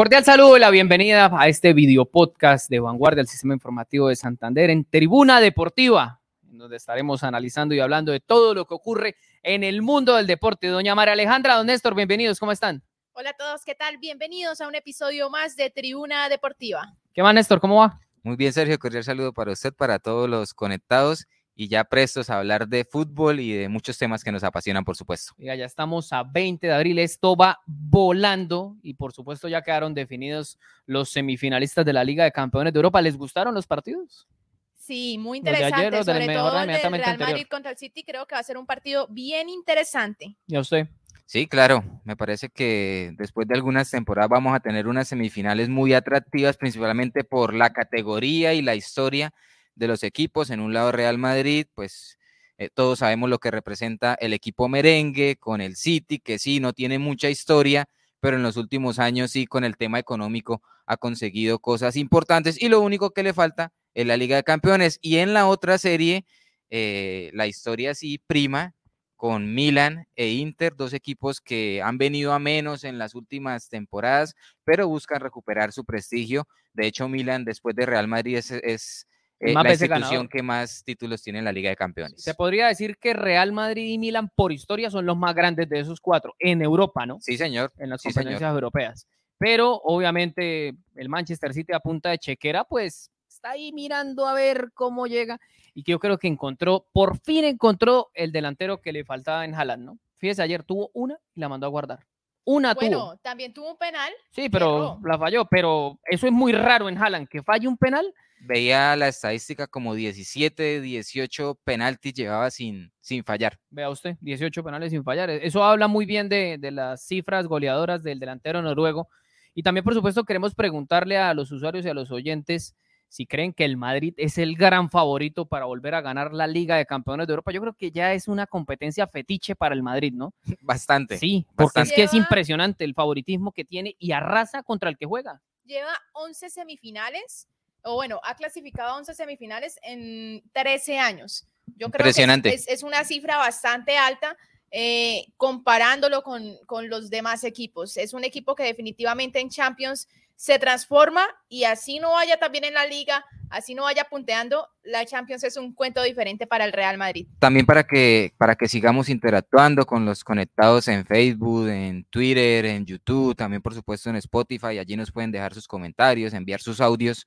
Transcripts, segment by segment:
Cordial saludo y la bienvenida a este video podcast de Vanguardia del Sistema Informativo de Santander en Tribuna Deportiva, en donde estaremos analizando y hablando de todo lo que ocurre en el mundo del deporte. Doña María Alejandra, don Néstor, bienvenidos, ¿cómo están? Hola a todos, ¿qué tal? Bienvenidos a un episodio más de Tribuna Deportiva. ¿Qué más, Néstor? ¿Cómo va? Muy bien, Sergio, cordial saludo para usted, para todos los conectados y ya prestos a hablar de fútbol y de muchos temas que nos apasionan, por supuesto. Ya, ya estamos a 20 de abril, esto va volando y por supuesto ya quedaron definidos los semifinalistas de la Liga de Campeones de Europa. ¿Les gustaron los partidos? Sí, muy interesante, sobre todo el Real Madrid contra el City, creo que va a ser un partido bien interesante. ¿Y a usted? Sí, claro, me parece que después de algunas temporadas vamos a tener unas semifinales muy atractivas, principalmente por la categoría y la historia de los equipos. En un lado Real Madrid, pues eh, todos sabemos lo que representa el equipo merengue con el City, que sí, no tiene mucha historia, pero en los últimos años sí, con el tema económico ha conseguido cosas importantes y lo único que le falta es la Liga de Campeones. Y en la otra serie, eh, la historia sí prima con Milan e Inter, dos equipos que han venido a menos en las últimas temporadas, pero buscan recuperar su prestigio. De hecho, Milan, después de Real Madrid, es, eh, la institución que más títulos tiene en la Liga de Campeones. Se podría decir que Real Madrid y Milan, por historia, son los más grandes de esos cuatro en Europa, ¿no? Sí, señor. En las sí, competencias europeas. Pero obviamente el Manchester City a punta de chequera, pues está ahí mirando a ver cómo llega y que yo creo que encontró, por fin encontró el delantero que le faltaba en Haaland, ¿no? Fíjese, ayer tuvo una y la mandó a guardar. Una bueno, también tuvo un penal. Sí, pero la falló, pero eso es muy raro en Haaland, que falle un penal. Veía la estadística como 17, 18 penaltis llevaba sin, sin fallar. Vea usted, 18 penales sin fallar. Eso habla muy bien de, de las cifras goleadoras del delantero noruego. Y también, por supuesto, queremos preguntarle a los usuarios y a los oyentes si creen que el Madrid es el gran favorito para volver a ganar la Liga de Campeones de Europa, yo creo que ya es una competencia fetiche para el Madrid, ¿no? Bastante. Sí, porque es que es impresionante el favoritismo que tiene y arrasa contra el que juega. Lleva 11 semifinales, o bueno, ha clasificado 11 semifinales en 13 años. Yo creo Impresionante. que es, es una cifra bastante alta. Eh, comparándolo con, con, los demás equipos. Es un equipo que definitivamente en Champions se transforma y así no vaya también en la liga, así no vaya punteando, la Champions es un cuento diferente para el Real Madrid. También para que, para que sigamos interactuando con los conectados en Facebook, en Twitter, en YouTube, también por supuesto en Spotify, allí nos pueden dejar sus comentarios, enviar sus audios,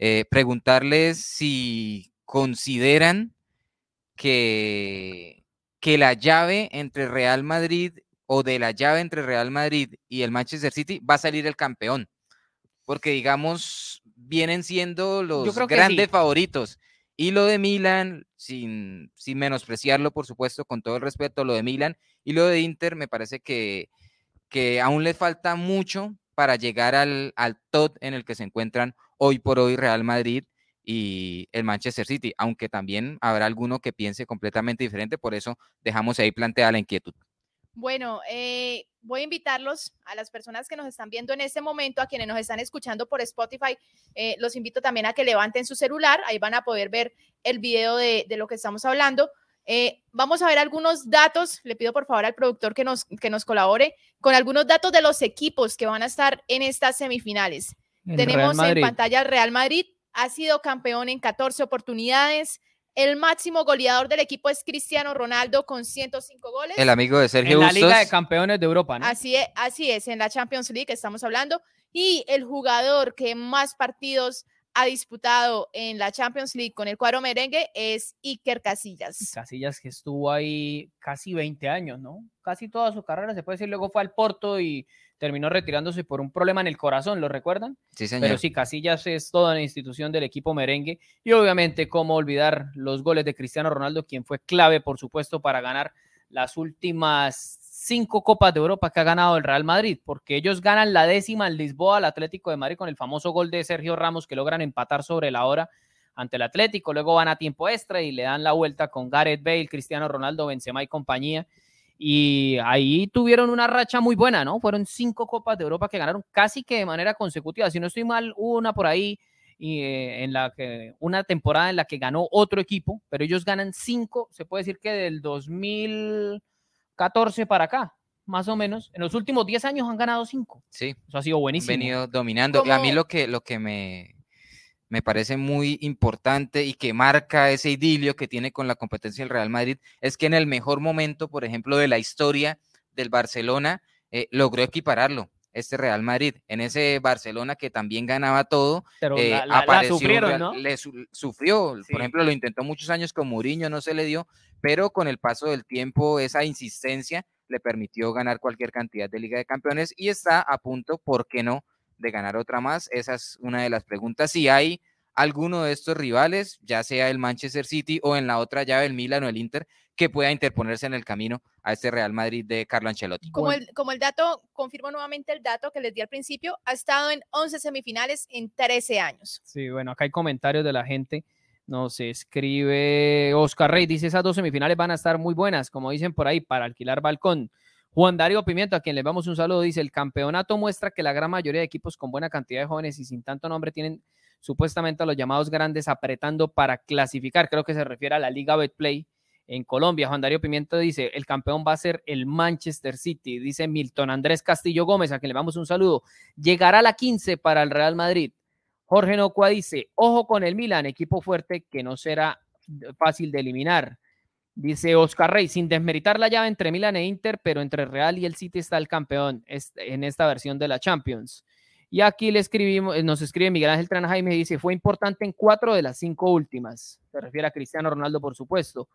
eh, preguntarles si consideran que, que la llave entre Real Madrid o de la llave entre Real Madrid y el Manchester City va a salir el campeón porque digamos, vienen siendo los grandes favoritos. Y lo de Milan, sin, sin menospreciarlo, por supuesto, con todo el respeto, lo de Milan y lo de Inter, me parece que, que aún les falta mucho para llegar al, al top en el que se encuentran hoy por hoy Real Madrid y el Manchester City, aunque también habrá alguno que piense completamente diferente, por eso dejamos ahí planteada la inquietud. Bueno, eh, voy a invitarlos a las personas que nos están viendo en este momento, a quienes nos están escuchando por Spotify, eh, los invito también a que levanten su celular, ahí van a poder ver el video de, lo que estamos hablando. Eh, vamos a ver algunos datos, le pido por favor al productor que nos, que nos colabore con algunos datos de los equipos que van a estar en estas semifinales. Tenemos en pantalla al Real Madrid, ha sido campeón en 14 oportunidades, el máximo goleador del equipo es Cristiano Ronaldo con 105 goles. El amigo de Sergio En la Liga de Campeones de Europa, ¿no? Así es, así es, en la Champions League estamos hablando. Y el jugador que más partidos ha disputado en la Champions League con el cuadro merengue es Iker Casillas. Casillas que estuvo ahí casi 20 años, ¿no? Casi toda su carrera, se puede decir, luego fue al Porto y terminó retirándose por un problema en el corazón, ¿lo recuerdan? Sí, señor. Pero sí, Casillas es toda la institución del equipo merengue y obviamente cómo olvidar los goles de Cristiano Ronaldo, quien fue clave, por supuesto, para ganar las últimas cinco Copas de Europa que ha ganado el Real Madrid, porque ellos ganan la décima en Lisboa al Atlético de Madrid con el famoso gol de Sergio Ramos que logran empatar sobre la hora ante el Atlético, luego van a tiempo extra y le dan la vuelta con Gareth Bale, Cristiano Ronaldo, Benzema y compañía y ahí tuvieron una racha muy buena, ¿no? Fueron cinco Copas de Europa que ganaron casi que de manera consecutiva. Si no estoy mal, una por ahí y, eh, en la que una temporada en la que ganó otro equipo, pero ellos ganan cinco, se puede decir que del 2014 para acá. más o menos. En los últimos 10 años han ganado 5. Sí. Eso ha sido Han buenísimo. venido dominando. Y a mí lo que, lo que me, me parece muy importante y que marca ese idilio que tiene con la competencia del Real Madrid es que en el mejor momento, por ejemplo, de la historia del Barcelona, eh, logró equipararlo. Este Real Madrid, en ese Barcelona que también ganaba todo, Pero eh, la, la- la apareció un sufrieron, Real- ¿no? le su- sufrió, Sí. por ejemplo, lo intentó muchos años con Mourinho, no se le dio, pero con el paso del tiempo, esa insistencia le permitió ganar cualquier cantidad de Liga de Campeones y está a punto, ¿por qué no?, de ganar otra más. Esa es una de las preguntas. Si hay alguno de estos rivales, ya sea el Manchester City o en la otra llave el Milan o el Inter, que pueda interponerse en el camino a este Real Madrid de Carlo Ancelotti. Como el, como el dato, confirmo nuevamente el dato que les di al principio, ha estado en 11 semifinales en 13 años. Sí, bueno, acá hay comentarios de la gente. Nos escribe Oscar Rey, dice esas dos semifinales van a estar muy buenas, como dicen por ahí, para alquilar balcón. Juan Darío Pimiento, a quien le damos un saludo, dice, el campeonato muestra que la gran mayoría de equipos con buena cantidad de jóvenes y sin tanto nombre tienen supuestamente a los llamados grandes apretando para clasificar. Creo que se refiere a la Liga Betplay en Colombia. Juan Darío Pimiento dice, el campeón va a ser el Manchester City. Dice Milton Andrés Castillo Gómez, a quien le damos un saludo. Llegará la 15 para el Real Madrid. Jorge Nocua dice, ojo con el Milan, equipo fuerte que no será fácil de eliminar. Dice Oscar Rey, sin desmeritar la llave entre Milan e Inter, pero entre Real y el City está el campeón en esta versión de la Champions. Y aquí le escribimos, eh, nos escribe Miguel Ángel Trana Jaime, dice, fue importante en cuatro de las cinco últimas. Se refiere a Cristiano Ronaldo, por supuesto.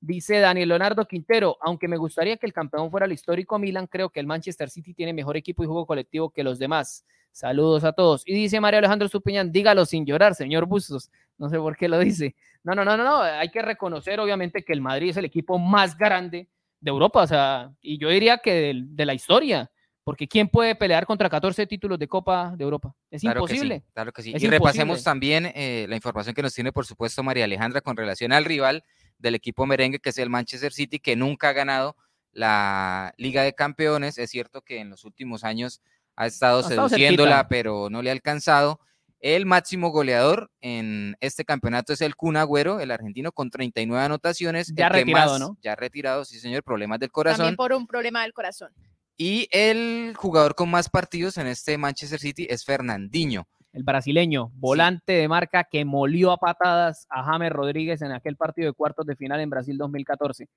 Dice Daniel Leonardo Quintero, aunque me gustaría que el campeón fuera el histórico Milan, creo que el Manchester City tiene mejor equipo y juego colectivo que los demás. Saludos a todos. Y dice María Alejandro Stupiñán, dígalo sin llorar, señor Bustos. No sé por qué lo dice. No, no, no, no, no. Hay que reconocer, obviamente, que el Madrid es el equipo más grande de Europa, o sea, y yo diría que de, la historia, porque ¿quién puede pelear contra 14 títulos de Copa de Europa? Es Claro que sí, imposible. claro que sí. Es y repasemos también eh, la información que nos tiene, por supuesto, María Alejandra con relación al rival del equipo merengue, que es el Manchester City, que nunca ha ganado la Liga de Campeones. Es cierto que en los últimos años ha estado seduciéndola, pero no le ha alcanzado. El máximo goleador en este campeonato es el Kun Agüero, el argentino, con 39 anotaciones. Ya el retirado, más- ¿no? Ya retirado, sí, señor, problemas del corazón. También por un problema del corazón. Y el jugador con más partidos en este Manchester City es Fernandinho. El brasileño, volante de marca que molió a patadas a James Rodríguez en aquel partido de cuartos de final en Brasil 2014.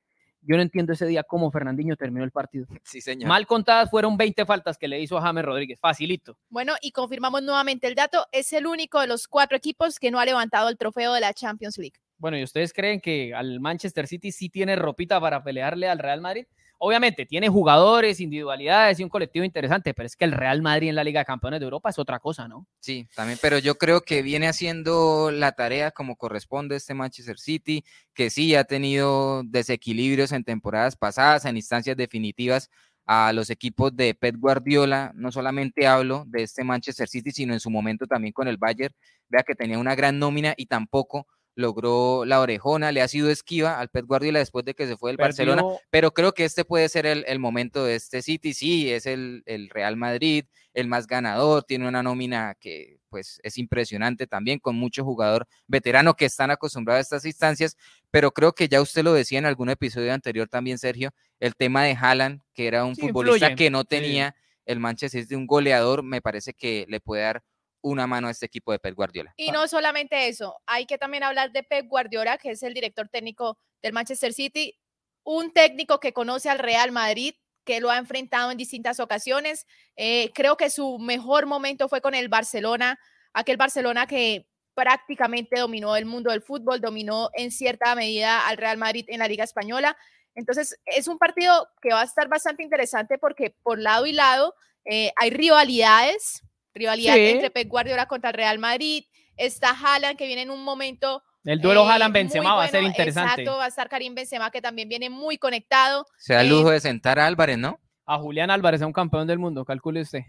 Yo no entiendo ese día cómo Fernandinho terminó el partido. Sí, señor. Mal contadas fueron 20 faltas que le hizo a James Rodríguez. Facilito. Bueno, y confirmamos nuevamente el dato, es el único de los cuatro equipos que no ha levantado el trofeo de la Champions League. Bueno, ¿y ustedes creen que al Manchester City sí tiene ropita para pelearle al Real Madrid? Obviamente, tiene jugadores, individualidades y un colectivo interesante, pero es que el Real Madrid en la Liga de Campeones de Europa es otra cosa, ¿no? Sí, también, pero yo creo que viene haciendo la tarea como corresponde este Manchester City, que sí ha tenido desequilibrios en temporadas pasadas, en instancias definitivas a los equipos de Pep Guardiola. No solamente hablo de este Manchester City, sino en su momento también con el Bayern. Vea que tenía una gran nómina y tampoco logró la orejona, le ha sido esquiva al Pep Guardiola después de que se fue del Barcelona, pero creo que este puede ser el, el momento de este City. Sí, es el, el Real Madrid, el más ganador, tiene una nómina que pues es impresionante también, con mucho jugador veterano que están acostumbrados a estas instancias, pero creo que ya usted lo decía en algún episodio anterior también, Sergio, el tema de Haaland, que era un Sí, futbolista influye, que no sí. tenía el Manchester City, un goleador, me parece que le puede dar una mano a este equipo de Pep Guardiola. Y no solamente eso, hay que también hablar de Pep Guardiola, que es el director técnico del Manchester City, un técnico que conoce al Real Madrid, que lo ha enfrentado en distintas ocasiones. Eh, creo que su mejor momento fue con el Barcelona, aquel Barcelona que prácticamente dominó el mundo del fútbol, dominó en cierta medida al Real Madrid en la Liga Española. Entonces, es un partido que va a estar bastante interesante porque por lado y lado eh, hay rivalidades, rivalidad Sí. entre Pep Guardiola contra el Real Madrid, está Haaland que viene en un momento El duelo eh, Haaland-Benzema va a ser interesante. Exacto, va a estar Karim Benzema que también viene muy conectado. Se da el Eh, lujo de sentar a Álvarez, ¿no? A Julián Álvarez, a un campeón del mundo, calcule usted.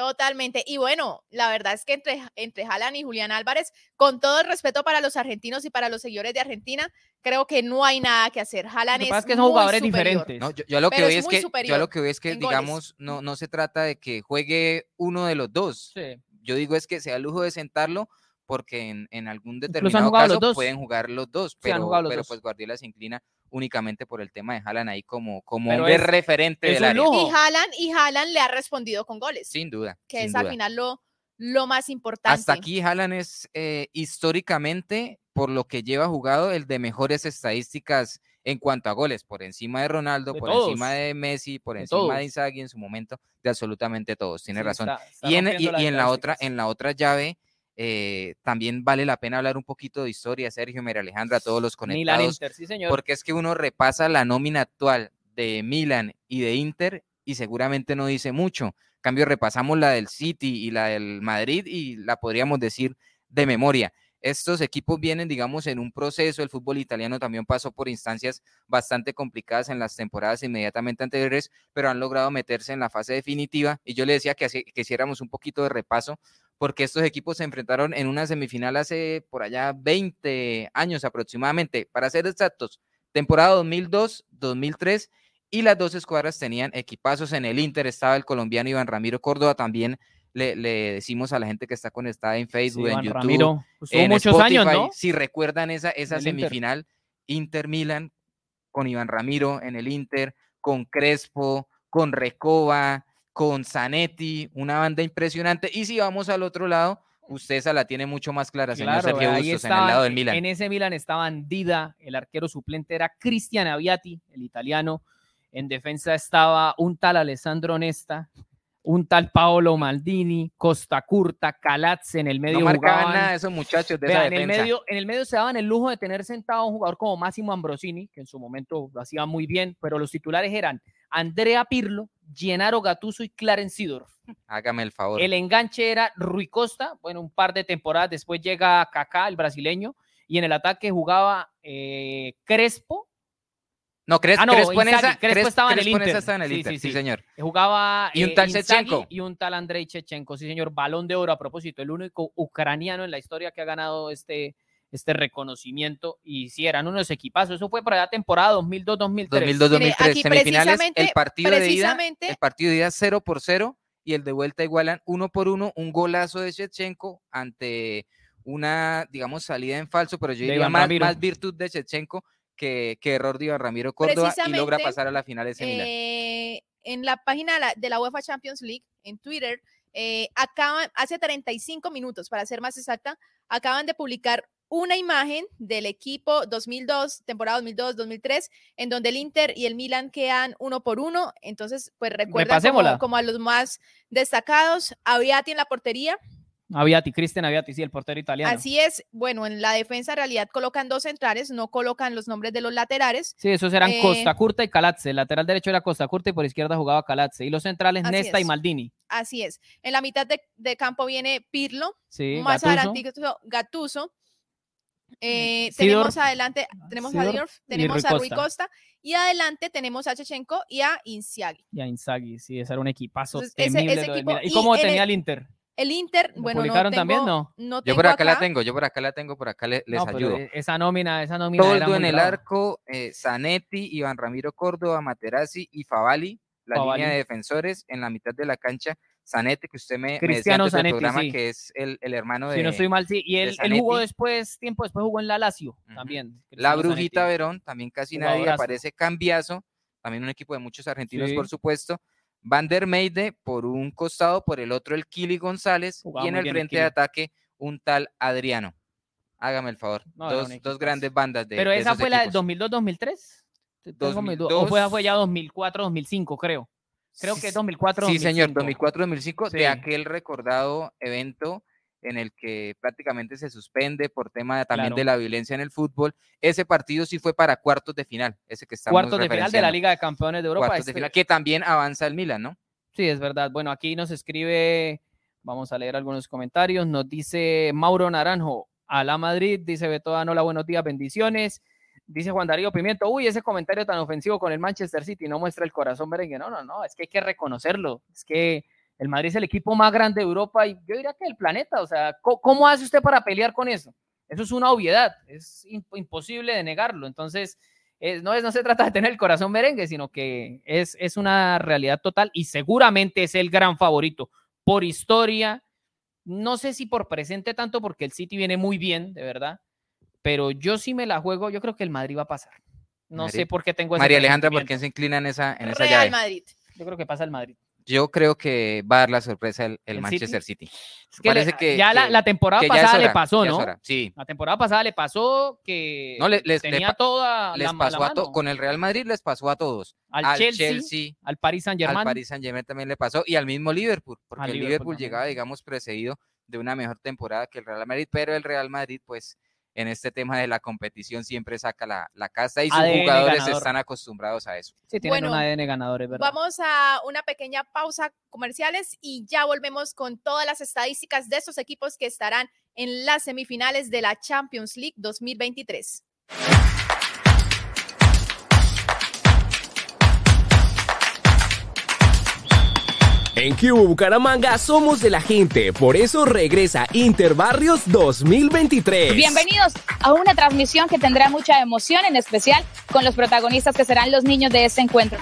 Totalmente. Y bueno, la verdad es que entre, entre Haaland y Julián Álvarez, con todo el respeto para los argentinos y para los seguidores de Argentina, creo que no hay nada que hacer. Lo Haaland que es, pasa es que son muy jugadores superior. diferentes. No, yo, yo a lo que es que, yo a lo que voy es que, goles. digamos, no, no se trata de que juegue uno de los dos. Sí. Yo digo es que sea el lujo de sentarlo porque en, en algún determinado caso pueden jugar los dos, pero, pero dos. pues Guardiola se inclina únicamente por el tema de Haaland ahí como, como Pero es- referente es del un área. lujo. Y Haaland, y Haaland le ha respondido con goles, Sin duda. que sin es al duda. final lo, lo más importante. Hasta aquí Haaland es eh, históricamente, por lo que lleva jugado, el de mejores estadísticas en cuanto a goles, por encima de Ronaldo, De por encima de Messi, por De encima todos. de Inzaghi en su momento, de absolutamente todos. Tiene Sí, razón. está- está y en, y- en la otra, en la otra llave, eh, también vale la pena hablar un poquito de historia, Sergio, María Alejandra, a todos los Milan conectados, Inter, sí señor. porque es que uno repasa la nómina actual de Milan y de Inter y seguramente no dice mucho. En cambio, repasamos la del City y la del Madrid y la podríamos decir de memoria. Estos equipos vienen, digamos, en un proceso. El fútbol italiano también pasó por instancias bastante complicadas en las temporadas inmediatamente anteriores, pero han logrado meterse en la fase definitiva. Y yo le decía que, así- que hiciéramos un poquito de repaso, porque estos equipos se enfrentaron en una semifinal hace por allá 20 años aproximadamente. Para ser exactos, temporada 2002-2003 y las dos escuadras tenían equipazos. En el Inter estaba el colombiano Iván Ramiro Córdoba. También le, le decimos a la gente que está conectada en Sí, Facebook, en Iván YouTube, Ramiro, pues, en muchos años, Spotify, ¿no? Si recuerdan esa, esa En el semifinal, Inter Milan con Iván Ramiro en el Inter, con Crespo, con Recoba, con Zanetti, una banda impresionante. Y si vamos al otro lado, usted esa la tiene mucho más clara, señor Claro, Sergio Bustos, en el lado del Milan. En ese Milan estaban Dida, el arquero suplente era Cristian Aviati, el italiano. En defensa estaba un tal Alessandro Nesta, un tal Paolo Maldini, Costa Curta, Calazze en el medio no marcaban jugaban- nada esos muchachos de esa en, el defensa. medio, en el medio se daban el lujo de tener sentado a un jugador como Máximo Ambrosini, que en su momento lo hacía muy bien, pero los titulares eran Andrea Pirlo, Gennaro Gattuso y Clarence Seedorf. Hágame el favor. El enganche era Rui Costa, bueno, un par de temporadas después llega Kaká, el brasileño, y en el ataque jugaba eh, Crespo, no, Cres- ah, no, Crespo en esa, Crespo Cres- estaba en el Inter. estaba en el Sí, Inter, sí, sí, sí. señor. jugaba Y un eh, tal Inzaghi Shevchenko. y un tal Andrei Chechenko, sí señor, balón de oro a propósito, el único ucraniano en la historia que ha ganado este, este reconocimiento, y sí, eran unos equipazos, eso fue para la temporada 2002-2003. 2002-2003, Mire, aquí semifinales, el partido de ida, el partido de ida 0 por 0 y el de vuelta igualan 1 por 1, un golazo de Shevchenko ante una, digamos, salida en falso, pero yo De diría más, virtud de Shevchenko que, que error de Iván Ramiro Córdoba y logra pasar a la final ese Milan. Eh, en la página de la, de la UEFA Champions League, en Twitter, eh, acaban, hace 35 minutos, para ser más exacta, acaban de publicar una imagen del equipo 2002, temporada 2002-2003, en donde el Inter y el Milan quedan uno por uno. Entonces, pues Repasémosla. como, como a los más destacados. Aviati en la portería, Aviati, Cristian Aviati, sí, el portero italiano. Así es, bueno, en la defensa en realidad colocan dos centrales, no colocan los nombres de los laterales. Sí, esos eran Eh, Costa Curta y Calazze. El lateral derecho era Costa Curta y por izquierda jugaba Calazze. Y los centrales Nesta y. Maldini. Así es. En la mitad de, de campo viene Pirlo, Sí, más Gattuso. adelante Gatuso. Eh, tenemos adelante, tenemos a y tenemos Rui a Rui Costa. Y adelante tenemos a Chechenko y a Inzaghi. Y a Inzaghi, sí, ese era un equipazo Entonces, temible. ese equipo-. ¿Y y cómo en tenía el- el Inter? El Inter, ¿Lo bueno, no publicaron tengo, también? No. no Yo por acá la tengo, yo por acá la tengo, por acá le- les No, ayudo. e- esa nómina, esa nómina Toldo en el arco, eh, Zanetti, Iván Ramiro Córdoba, Materazzi y Favali, la Favali. línea de defensores en la mitad de la cancha. Zanetti, que usted me, me decía Cristiano del Zanetti, programa sí. que es el, el hermano de Si no estoy mal, sí. Y él, él jugó después, tiempo después jugó en la Lazio también. la Brujita Zanetti. Verón, también casi nadie Jugadorazo. aparece. Cambiazo, también un equipo de muchos argentinos, Sí. por supuesto. Van der Meide por un costado, por el otro el Kili González Jugaba y en el frente de ataque un tal Adriano. Hágame el favor. No, dos, dos grandes bandas de Pero de esa esos fue la del equipos. 2002-2003. Tengo mis dudas. O 2002. fue, fue ya 2004-2005, creo. Creo que Sí, 2004 Sí, señor, 2004-2005, Sí. de aquel recordado evento en el que prácticamente se suspende por tema también Claro. de la violencia en el fútbol. Ese partido sí fue para cuartos de final, ese que estamos Cuartos de final de la. Liga de Campeones de Europa. Cuartos de Este- final, que también avanza el Milan, ¿no? Sí, es verdad. Bueno, aquí nos escribe, vamos a leer algunos comentarios. Nos dice Mauro Naranjo, a la Madrid, dice Beto Anola, buenos días, bendiciones. Dice Juan Darío Pimiento, uy, ese comentario tan ofensivo con el Manchester City no muestra el corazón merengue. No, no, no, es que hay que reconocerlo. Es que el Madrid es el equipo más grande de Europa y yo diría que del planeta. O sea, ¿cómo, hace usted para pelear con eso? Eso es una obviedad, es imp- imposible de negarlo. Entonces, es- no, es, no se trata de tener el corazón merengue, sino que es, es una realidad total y seguramente es el gran favorito por historia. No sé si por presente tanto, porque el City viene muy bien, de verdad, pero yo sí me la juego. Yo creo que el Madrid va a pasar. No sé por qué tengo ese María Alejandra, ¿por quién se inclina en esa, en esa Real llave? Madrid. Yo creo que pasa el Madrid. Yo creo que va a dar la sorpresa el, el ¿El Manchester City. Es que le- Parece que- ya la, que- la temporada pasada le pasó, ¿no? Sí, La temporada pasada le pasó que No, le- les- le tenía toda les la, la pasó a to- con el Real Madrid les pasó a todos. al, Chelsea, al Paris Saint al Germain. Paris Saint Germain también le pasó y al mismo Liverpool, porque Al el Liverpool llegaba, digamos, precedido de una mejor temporada que el Real Madrid, pero el Real Madrid, pues, en este tema de la competición siempre saca la, la casta y sus ADN jugadores ganador. están acostumbrados a eso. Sí, tienen Bueno, un ADN ganador, es verdad. Vamos a una pequeña pausa comerciales y ya volvemos con todas las estadísticas de estos equipos que estarán en las semifinales de la Champions League 2023. En Cubo Bucaramanga somos de la gente, por eso regresa Interbarrios 2023. Bienvenidos a una transmisión que tendrá mucha emoción, en especial con los protagonistas que serán los niños de este encuentro.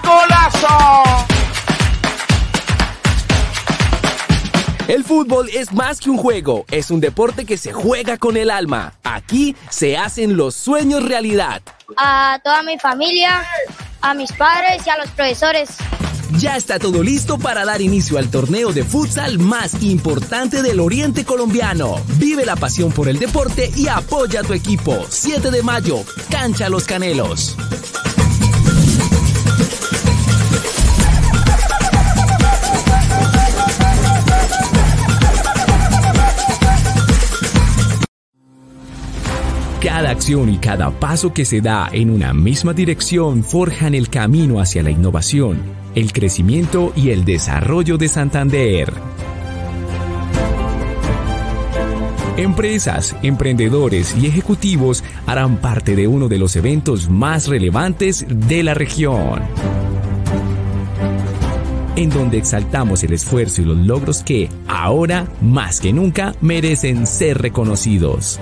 El fútbol es más que un juego, es un deporte que se juega con el alma. Aquí se hacen los sueños realidad. a toda mi familia, a mis padres y a los profesores. Ya está todo listo para dar inicio al torneo de futsal más importante del oriente colombiano. Vive la pasión por el deporte y apoya a tu equipo. 7 de mayo, Cancha Los Canelos. Cada acción y cada paso que se da en una misma dirección forjan el camino hacia la innovación, el crecimiento y el desarrollo de Santander. Empresas, emprendedores y ejecutivos harán parte de uno de los eventos más relevantes de la región, en donde exaltamos el esfuerzo y los logros que, ahora más que nunca, merecen ser reconocidos.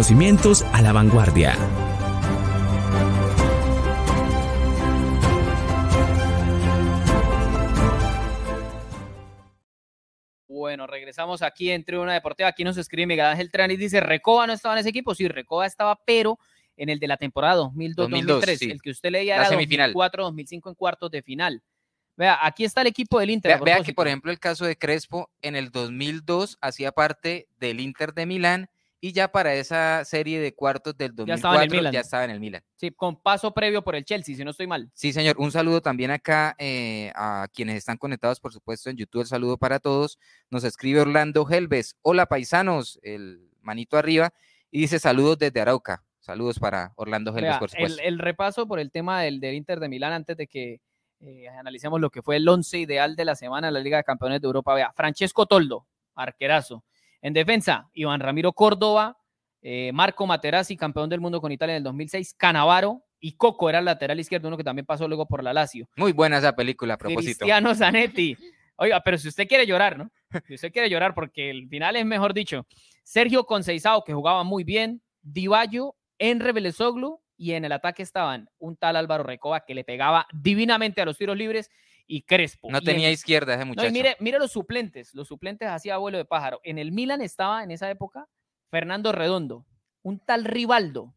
Reconocimientos a la vanguardia. Bueno, regresamos aquí en Tribuna Deportiva. Aquí nos escribe Miguel Ángel Trani. Dice, Recoba no estaba en ese equipo. Sí, Recoba estaba, pero en el de la temporada 2002-2003. 2002, sí. El que usted leía La era semifinal. 2004-2005 en cuartos de final. Vea, aquí está el equipo del Inter. Vea, vea que, por ejemplo, el caso de Crespo en el 2002 hacía parte del Inter de Milán y ya para esa serie de cuartos del Ya estaba 2004 ya estaba en el Milan. Sí, con paso previo por el Chelsea, si no estoy mal. Sí, señor. Un saludo también acá eh, a quienes están conectados, por supuesto, en YouTube. El saludo para todos. Nos escribe Orlando Helves. Hola, paisanos. El manito arriba. Y dice saludos desde Arauca. Saludos para Orlando Helves, por el, repaso por el tema del, del Inter de Milán antes de que eh, analicemos lo que fue el once ideal de la semana en la Liga de Campeones de Europa. Vea, Francesco Toldo, arquerazo. En defensa, Iván Ramiro Córdoba, eh, Marco Materazzi, campeón del mundo con Italia en el 2006, Canavaro y Coco era el lateral izquierdo, uno que también pasó luego por la Lazio. Muy buena esa película, a propósito. Cristiano Zanetti. Oiga, pero si usted quiere llorar, ¿no? Si usted quiere llorar, porque el final es mejor dicho. Sergio Conceizao, que jugaba muy bien, Divallo, Enre Belezoglu, y en el ataque estaban un tal Álvaro Recoba que le pegaba divinamente a los tiros libres y Crespo. No Y tenía izquierda ese no, muchacho. y mire, mire los suplentes, los suplentes hacía vuelo de pájaro. En el Milan estaba en esa época Fernando Redondo, un tal Rivaldo,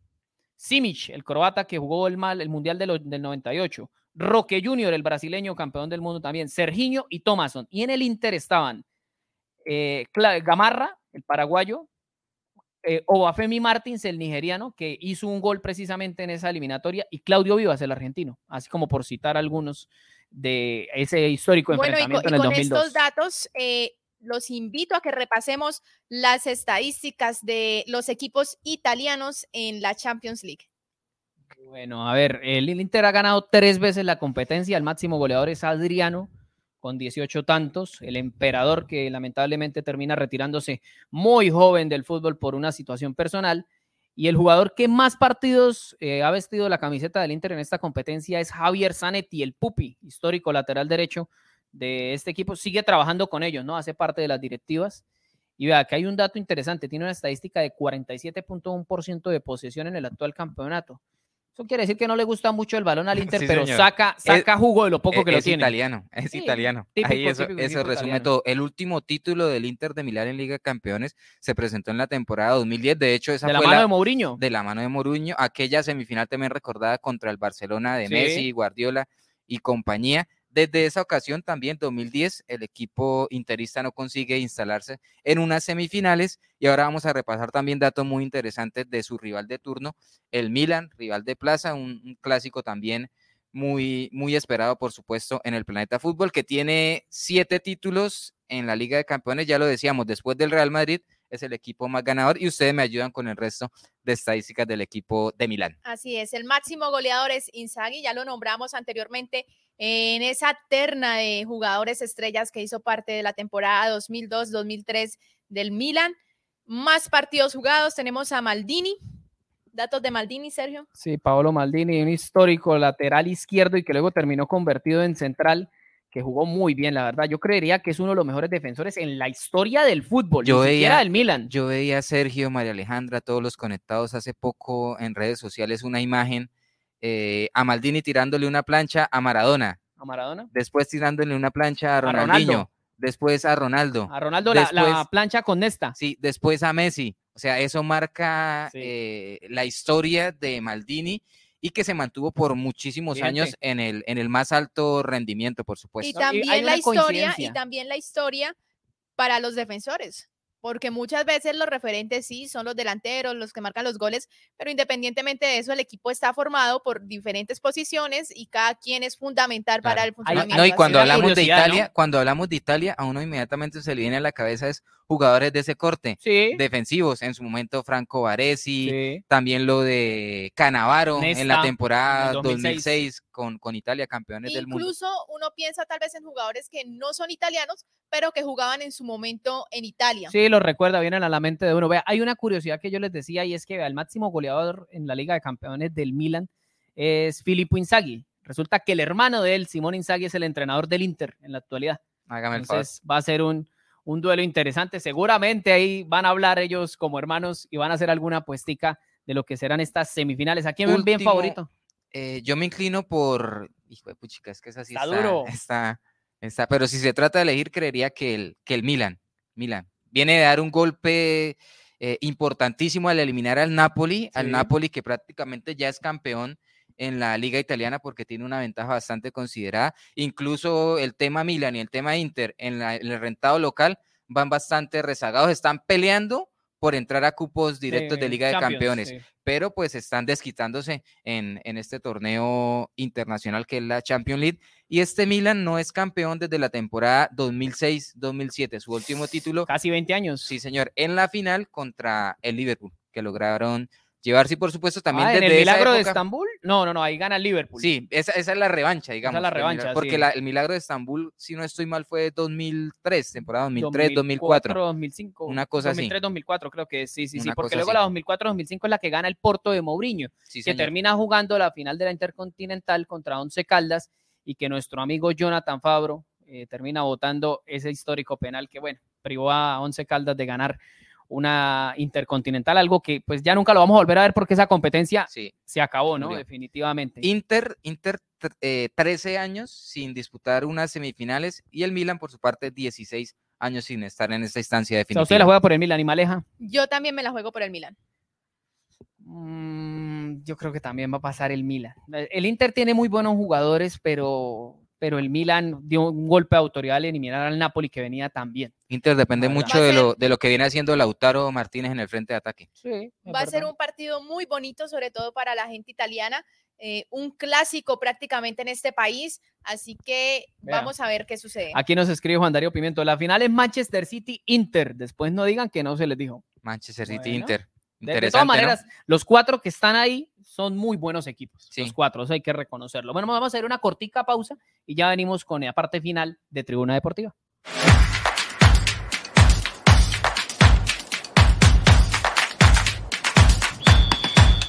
Simic, el croata que jugó el, mal, el Mundial del, o- del 98, Roque Junior, el brasileño campeón del mundo también, Serginho y Thomason. Y en el Inter estaban eh, Gamarra, el paraguayo, eh, Obafemi Martins, el nigeriano, que hizo un gol precisamente en esa eliminatoria, y Claudio Vivas, el argentino, así como por citar algunos de ese histórico Bueno, y con, enfrentamiento y en el con 2002. estos datos, eh, los invito a que repasemos las estadísticas de los equipos italianos en la Champions League. Bueno, a ver, el Inter ha ganado tres veces la competencia, el máximo goleador es Adriano con 18 tantos, el emperador que lamentablemente termina retirándose muy joven del fútbol por una situación personal, y el jugador que más partidos eh, ha vestido la camiseta del Inter en esta competencia es Javier Zanetti, el Pupi, histórico lateral derecho de este equipo, sigue trabajando con ellos, ¿no? Hace parte de las directivas. Y vea que hay un dato interesante, tiene una estadística de 47.1% de posesión en el actual campeonato Eso quiere decir que no le gusta mucho el balón al Inter, Sí, pero señor. saca, saca jugo de lo poco Eh, que lo es tiene. italiano, es Sí, italiano. típico, Ahí eso, típico eso equipo resume italiano. todo. El último título del Inter de Milán en Liga de Campeones se presentó en la temporada 2010. De hecho, esa De la fue mano la, de Mourinho. de la mano de Mourinho. Aquella semifinal también recordada contra el Barcelona de Sí. Messi, Guardiola y compañía. Desde esa ocasión también, 2010, el equipo interista no consigue instalarse en unas semifinales y ahora vamos a repasar también datos muy interesantes de su rival de turno, el Milan, rival de plaza, un, clásico también muy, muy esperado, por supuesto, en el planeta fútbol, que tiene siete títulos en la Liga de Campeones, ya lo decíamos, después del Real Madrid, es el equipo más ganador y ustedes me ayudan con el resto de estadísticas del equipo de Milán. Así es, el máximo goleador es Inzaghi, ya lo nombramos anteriormente en esa terna de jugadores estrellas que hizo parte de la temporada 2002-2003 del Milan. Más partidos jugados, tenemos a Maldini. Datos de Maldini, Sergio. Sí, Paolo Maldini, un histórico lateral izquierdo y que luego terminó convertido en central, que jugó muy bien, la verdad. Yo creería que es uno de los mejores defensores en la historia del fútbol, Yo ni siquiera veía- del Milan. Yo veía a Sergio, María Alejandra, todos los conectados hace poco en redes sociales una imagen eh, a Maldini tirándole una plancha a Maradona, A Maradona. después tirándole una plancha a Ronaldo. Ronaldinho, después a Ronaldo, A Ronaldo la, la Después- plancha con Nesta. sí, después a Messi. O sea, eso marca Sí. eh, la historia de Maldini y que se mantuvo por muchísimos Fíjate. años en el, en el más alto rendimiento, por Y supuesto. Y la historia, y también la historia para los defensores. Porque muchas veces los referentes sí son los delanteros, los que marcan los goles, pero independientemente de eso, el equipo está formado por diferentes posiciones y cada quien es fundamental para el funcionamiento. no, y cuando hablamos de. Italia, cuando hablamos de Italia, a uno inmediatamente se le viene a la cabeza es jugadores de ese corte. Sí. defensivos. En su momento, Franco Baresi, sí. también lo de Canavaro en la temporada el 2006. 2006 con, con Italia, campeones del mundo. Incluso uno piensa tal vez en jugadores que no son italianos, pero que jugaban en su momento en Italia. Sí, lo recuerda, vienen a la mente de uno. Vea, hay una curiosidad que yo les decía y es que vea, el máximo goleador en la Liga de Campeones del Milan es Filippo Inzaghi. Resulta que el hermano de él, Simón Inzaghi, es el entrenador del Inter en la actualidad. Hágame el favor. Entonces va a ser un, un duelo interesante. Seguramente ahí van a hablar ellos como hermanos y van a hacer alguna apuestica de lo que serán estas semifinales. ¿A quién ven bien favorito? Eh, yo me inclino por. Hijo de puchica, es que es así. Está duro. Está, está- pero si se trata de elegir, creería que el, que el Milan. Milan. Viene de dar un golpe eh, importantísimo al eliminar al Napoli, al. Napoli que prácticamente ya es campeón en la liga italiana porque tiene una ventaja bastante considerada. Incluso el tema Milan y el tema Inter en, la- en el rentado local van bastante rezagados, están peleando por entrar a cupos directos de Liga de Campeones sí. pero pues están desquitándose en, en este torneo internacional que es la Champions League. Y este Milan no es campeón desde la temporada 2006-2007, su último título, Casi 20 años. sí señor, en la final contra el Liverpool, que lograron llevarse y por supuesto también Ah, ¿en desde el esa milagro de Estambul? No, no, no, ahí gana el Liverpool. Sí, esa, esa es la revancha, digamos. la del revancha, milagro, Porque sí. la- el milagro de Estambul, si no estoy mal, fue 2003, temporada 2003-2004. 2005. Una cosa así. 2003-2004 creo que es, sí, sí, sí, porque luego así. la 2004-2005 es la que gana el Porto de Mourinho, Sí, que señor. termina jugando la final de la Intercontinental contra Once Caldas y que nuestro amigo Jonathan Fabro eh, termina votando ese histórico penal que, bueno, privó a Once Caldas de ganar una Intercontinental, algo que pues ya nunca lo vamos a volver a ver porque esa competencia Sí. se acabó, ¿no? Murió. Definitivamente. Inter, Inter tr- eh, 13 años sin disputar unas semifinales y el Milan, por su parte, 16 años sin estar en esta instancia O sea, definitiva. usted la juega por el Milan y Maleja. Yo también me la juego por el Milan. Mm, yo creo que también va a pasar el Milan. El Inter tiene muy buenos jugadores, pero, pero el Milan dio un golpe de autoridad al eliminar al Napoli que venía también. Inter depende mucho de lo, de lo que viene haciendo Lautaro Martínez en el frente de ataque. Sí, Va a ser un partido muy bonito, sobre todo para la gente italiana, eh, un clásico prácticamente en este país, así que vamos a ver qué sucede. Aquí nos escribe Juan Darío Pimiento. La final es Manchester City Inter. Después no digan que no se les dijo. Manchester City, Bueno. De- todas ¿no? maneras, los cuatro que están ahí son muy buenos equipos. Sí. Los cuatro, eso hay que reconocerlo. Bueno, vamos a hacer una cortica pausa y ya venimos con la parte final de Tribuna Deportiva.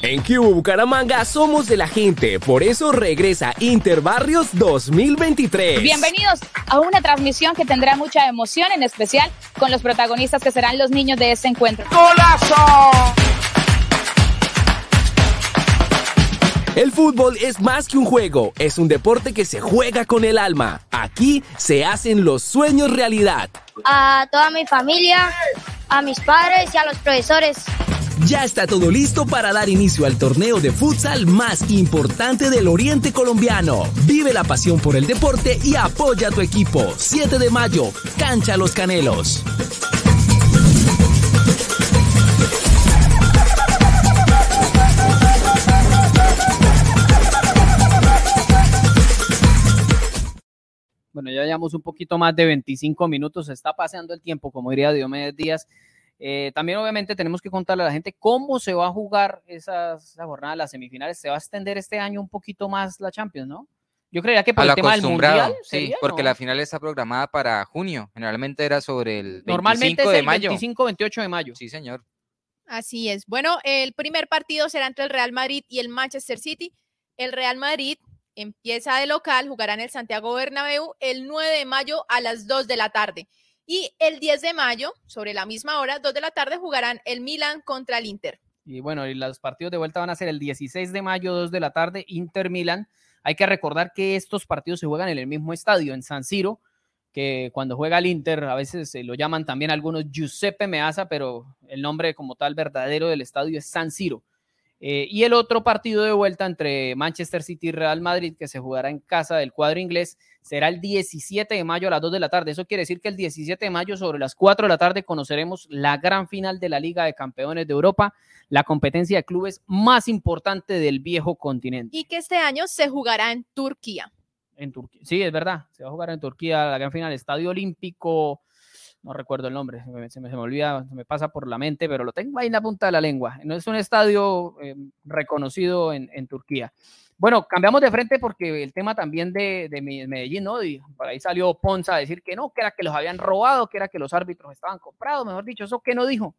En Cubo Bucaramanga somos de la gente, por eso regresa Interbarrios 2023. Bienvenidos a una transmisión que tendrá mucha emoción, en especial con los protagonistas que serán los niños de este encuentro. El fútbol es más que un juego, es un deporte que se juega con el alma. Aquí se hacen los sueños realidad. A toda mi familia, a mis padres y a los profesores. Ya está todo listo para dar inicio al torneo de futsal más importante del Oriente Colombiano. Vive la pasión por el deporte y apoya a tu equipo. 7 de mayo, Cancha Los Canelos. Bueno, ya llevamos un poquito más de 25 minutos, se está paseando el tiempo, como diría Diomedes Díaz. Eh, también obviamente tenemos que contarle a la gente cómo se va a jugar esa, esa jornada, las semifinales. Se va a extender este año un poquito más la Champions, ¿no? Yo creía que por A el lo tema del acostumbrado, mundial. sí, sería, porque ¿no? la final está programada para junio. Generalmente era sobre el 25 Normalmente es de el mayo. 25-28 de mayo. Sí, señor. Así es. Bueno, el primer partido será entre el Real Madrid y el Manchester City. El Real Madrid empieza de local, jugará en el Santiago Bernabéu el 9 de mayo a las 2 de la tarde. Y el 10 de mayo, sobre la misma hora, 2 de la tarde, jugarán el Milan contra el Inter. Y bueno, y los partidos de vuelta van a ser el 16 de mayo, 2 de la tarde, Inter Milan. Hay que recordar que estos partidos se juegan en el mismo estadio, en San Siro, que cuando juega el Inter, a veces se lo llaman también algunos Giuseppe Meazza, pero el nombre como tal verdadero del estadio es San Siro. Eh, y el otro partido de vuelta entre Manchester City y Real Madrid, que se jugará en casa del cuadro inglés, será el 17 de mayo a las 2 de la tarde. Eso quiere decir que el 17 de mayo sobre las 4 de la tarde conoceremos la gran final de la Liga de Campeones de Europa, la competencia de clubes más importante del viejo continente. Y que este año se jugará en Turquía. En Turquía. Sí, es verdad. Se va a jugar en Turquía la gran final, Estadio Olímpico. No recuerdo el nombre, se me, se me- olvida, se me pasa por la mente, pero lo tengo ahí en la punta de la lengua. No es un estadio eh, reconocido en, en Turquía. Bueno, cambiamos de frente porque el tema también de, de Me- Medellín, ¿no? Y por ahí salió Ponza a decir que no, que era que los habían robado, que era que los árbitros estaban comprados, mejor dicho, eso que no dijo.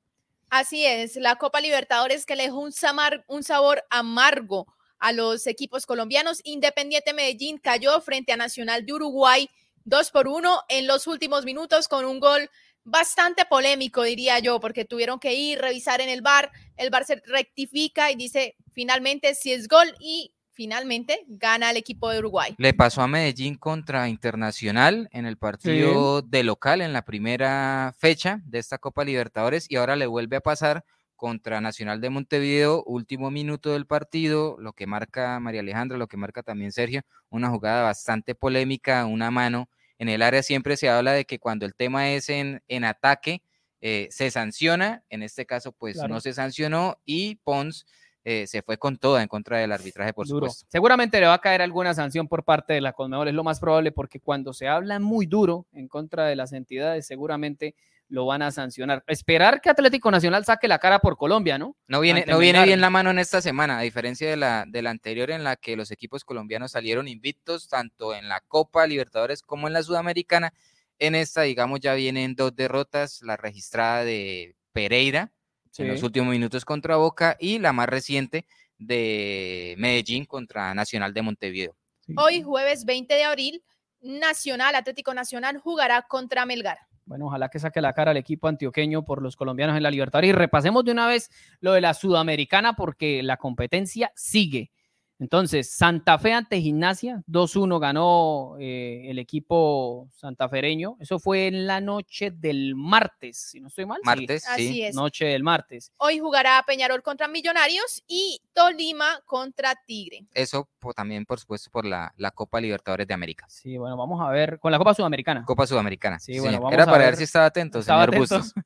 Así es, la Copa Libertadores que le dejó un, samar- un sabor amargo a los equipos colombianos. Independiente Medellín cayó frente a Nacional de Uruguay 2 por 1 en los últimos minutos con un gol bastante polémico, diría yo, porque tuvieron que ir, revisar en el bar, el bar se rectifica y dice finalmente si es gol y finalmente gana el equipo de Uruguay. Le pasó a Medellín contra Internacional en el partido de local en la primera fecha de esta Copa Libertadores y ahora le vuelve a pasar contra Nacional de Montevideo, último minuto del partido, lo que marca María Alejandra, lo que marca también Sergio, una jugada bastante polémica, una mano en el área. Siempre se habla de que cuando el tema es en, en ataque, eh, se sanciona, en este caso pues Claro. no se sancionó y Pons eh, se fue con toda en contra del arbitraje, por duro. supuesto. Seguramente le va a caer alguna sanción por parte de la Conmebol, es lo más probable, porque cuando se habla muy duro en contra de las entidades, seguramente lo van a sancionar. Esperar que Atlético Nacional saque la cara por Colombia, ¿no? No viene, ante no viene bien la mano en esta semana, a diferencia de la, de la anterior en la que los equipos colombianos salieron invictos, tanto en la Copa Libertadores como en la Sudamericana. En esta, digamos, ya vienen dos derrotas, la registrada de Pereira en los últimos minutos contra Boca y la más reciente de Medellín contra Nacional de Montevideo. Hoy jueves 20 de abril, Nacional, Atlético Nacional jugará contra Melgar. Bueno, ojalá que saque la cara al equipo antioqueño por los colombianos en la Libertadores. Y repasemos de una vez lo de la Sudamericana porque la competencia sigue. Entonces, Santa Fe ante Gimnasia, 2-1 ganó eh, el equipo santafereño. Eso fue en la noche del martes, si no estoy mal. sí, Martes, Así sí. es. noche del martes. Hoy jugará Peñarol contra Millonarios y Tolima contra Tigre. Eso también, por supuesto, por la, la Copa Libertadores de América. Sí, bueno, vamos a ver con la Copa Sudamericana. Copa Sudamericana. Sí, sí, bueno, vamos Era a para ver, ver. si estaba atento, Estaba señor atento. Bustos.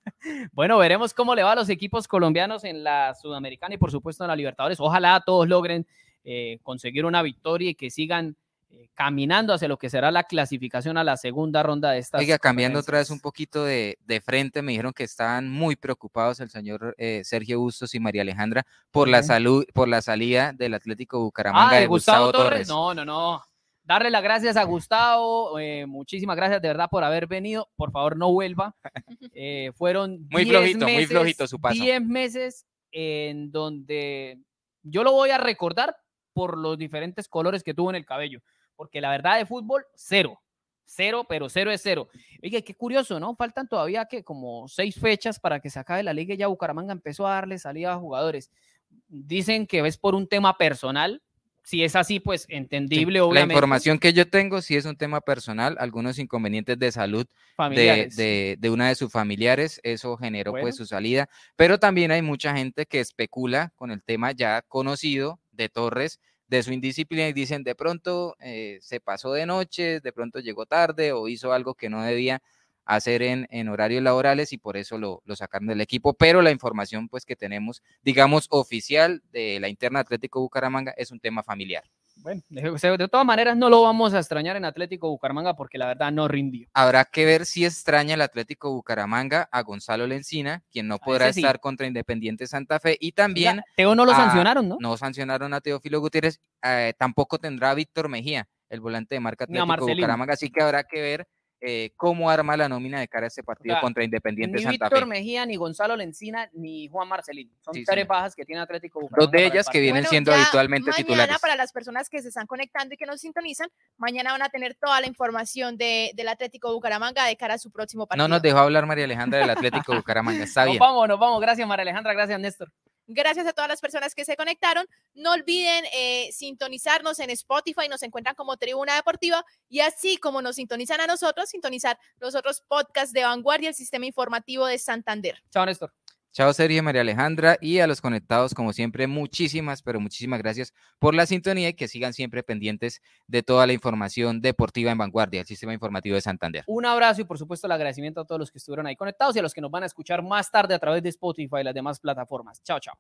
Bueno, veremos cómo le va a los equipos colombianos en la Sudamericana y por supuesto en la Libertadores. Ojalá todos logren eh, conseguir una victoria y que sigan eh, caminando hacia lo que será la clasificación a la segunda ronda de estas. Oiga, cambiando otra vez un poquito de, de frente, me dijeron que estaban muy preocupados el señor eh, Sergio Bustos y María Alejandra por la salud, por la salida del Atlético Bucaramanga Ah, de de Gustavo, Torres. Torres. No, no, no. Darle las gracias a Gustavo. eh, muchísimas gracias de verdad por haber venido. Por favor, no vuelva. Eh, fueron Muy 10 flojito, muy meses, flojito su paso. 10 meses en donde yo lo voy a recordar por los diferentes colores que tuvo en el cabello. Porque la verdad de fútbol, cero. Cero, pero cero es cero. Oye, qué curioso, ¿no? Faltan todavía que como seis fechas para que se acabe la liga y ya Bucaramanga empezó a darle salida a jugadores. Dicen que es por un tema personal, si es así, pues Sí, entendible, La obviamente. información que yo tengo sí es un tema personal, algunos inconvenientes de salud de, de- de una de sus familiares, eso generó Bueno. pues su salida, pero también hay mucha gente que especula con el tema ya conocido de Torres, de su indisciplina y dicen de pronto eh, se pasó de noche, de pronto llegó tarde o hizo algo que no debía hacer en, en horarios laborales y por eso lo, lo sacaron del equipo, pero la información pues que tenemos, digamos, oficial de la interna Atlético Bucaramanga es un tema familiar. Bueno, de, todas maneras no lo vamos a extrañar en Atlético Bucaramanga porque la verdad no rindió. Habrá que ver si extraña el Atlético Bucaramanga a Gonzalo Lencina, quien no podrá sí. estar contra Independiente Santa Fe, y también Teo no lo a- sancionaron, ¿no? no sancionaron a Teófilo Gutiérrez, eh, tampoco tendrá a Víctor Mejía, el volante de marca Atlético. Bucaramanga, así que habrá que ver eh, cómo arma la nómina de cara a este partido sea, contra Independiente Ni Santa Víctor Fe. Mejía, ni Gonzalo Lencina, ni Juan Marcelino. Son Sí, tres bajas que tiene Atlético Bucaramanga. Dos de ellas que vienen Bueno, siendo habitualmente mañana, titulares. para las personas que se están conectando y que nos sintonizan, mañana van a tener toda la información de, del Atlético Bucaramanga de cara a su próximo partido. No nos dejó hablar María Alejandra del Atlético Bucaramanga, está Nos bien. vamos, nos vamos. Gracias, María Alejandra. Gracias, Néstor. Gracias a todas las personas que se conectaron. No olviden eh, sintonizarnos en Spotify, nos encuentran como Tribuna Deportiva y así como nos sintonizan a nosotros, sintonizar los otros podcasts de Vanguardia, el sistema informativo de Santander. Chao, Néstor. Chao Sergio María Alejandra y a los conectados como siempre muchísimas pero muchísimas gracias por la sintonía y que sigan siempre pendientes de toda la información deportiva en Vanguardia, el sistema informativo de Santander. Un abrazo y por supuesto el agradecimiento a todos los que estuvieron ahí conectados y a los que nos van a escuchar más tarde a través de Spotify y las demás plataformas. Chao, chao.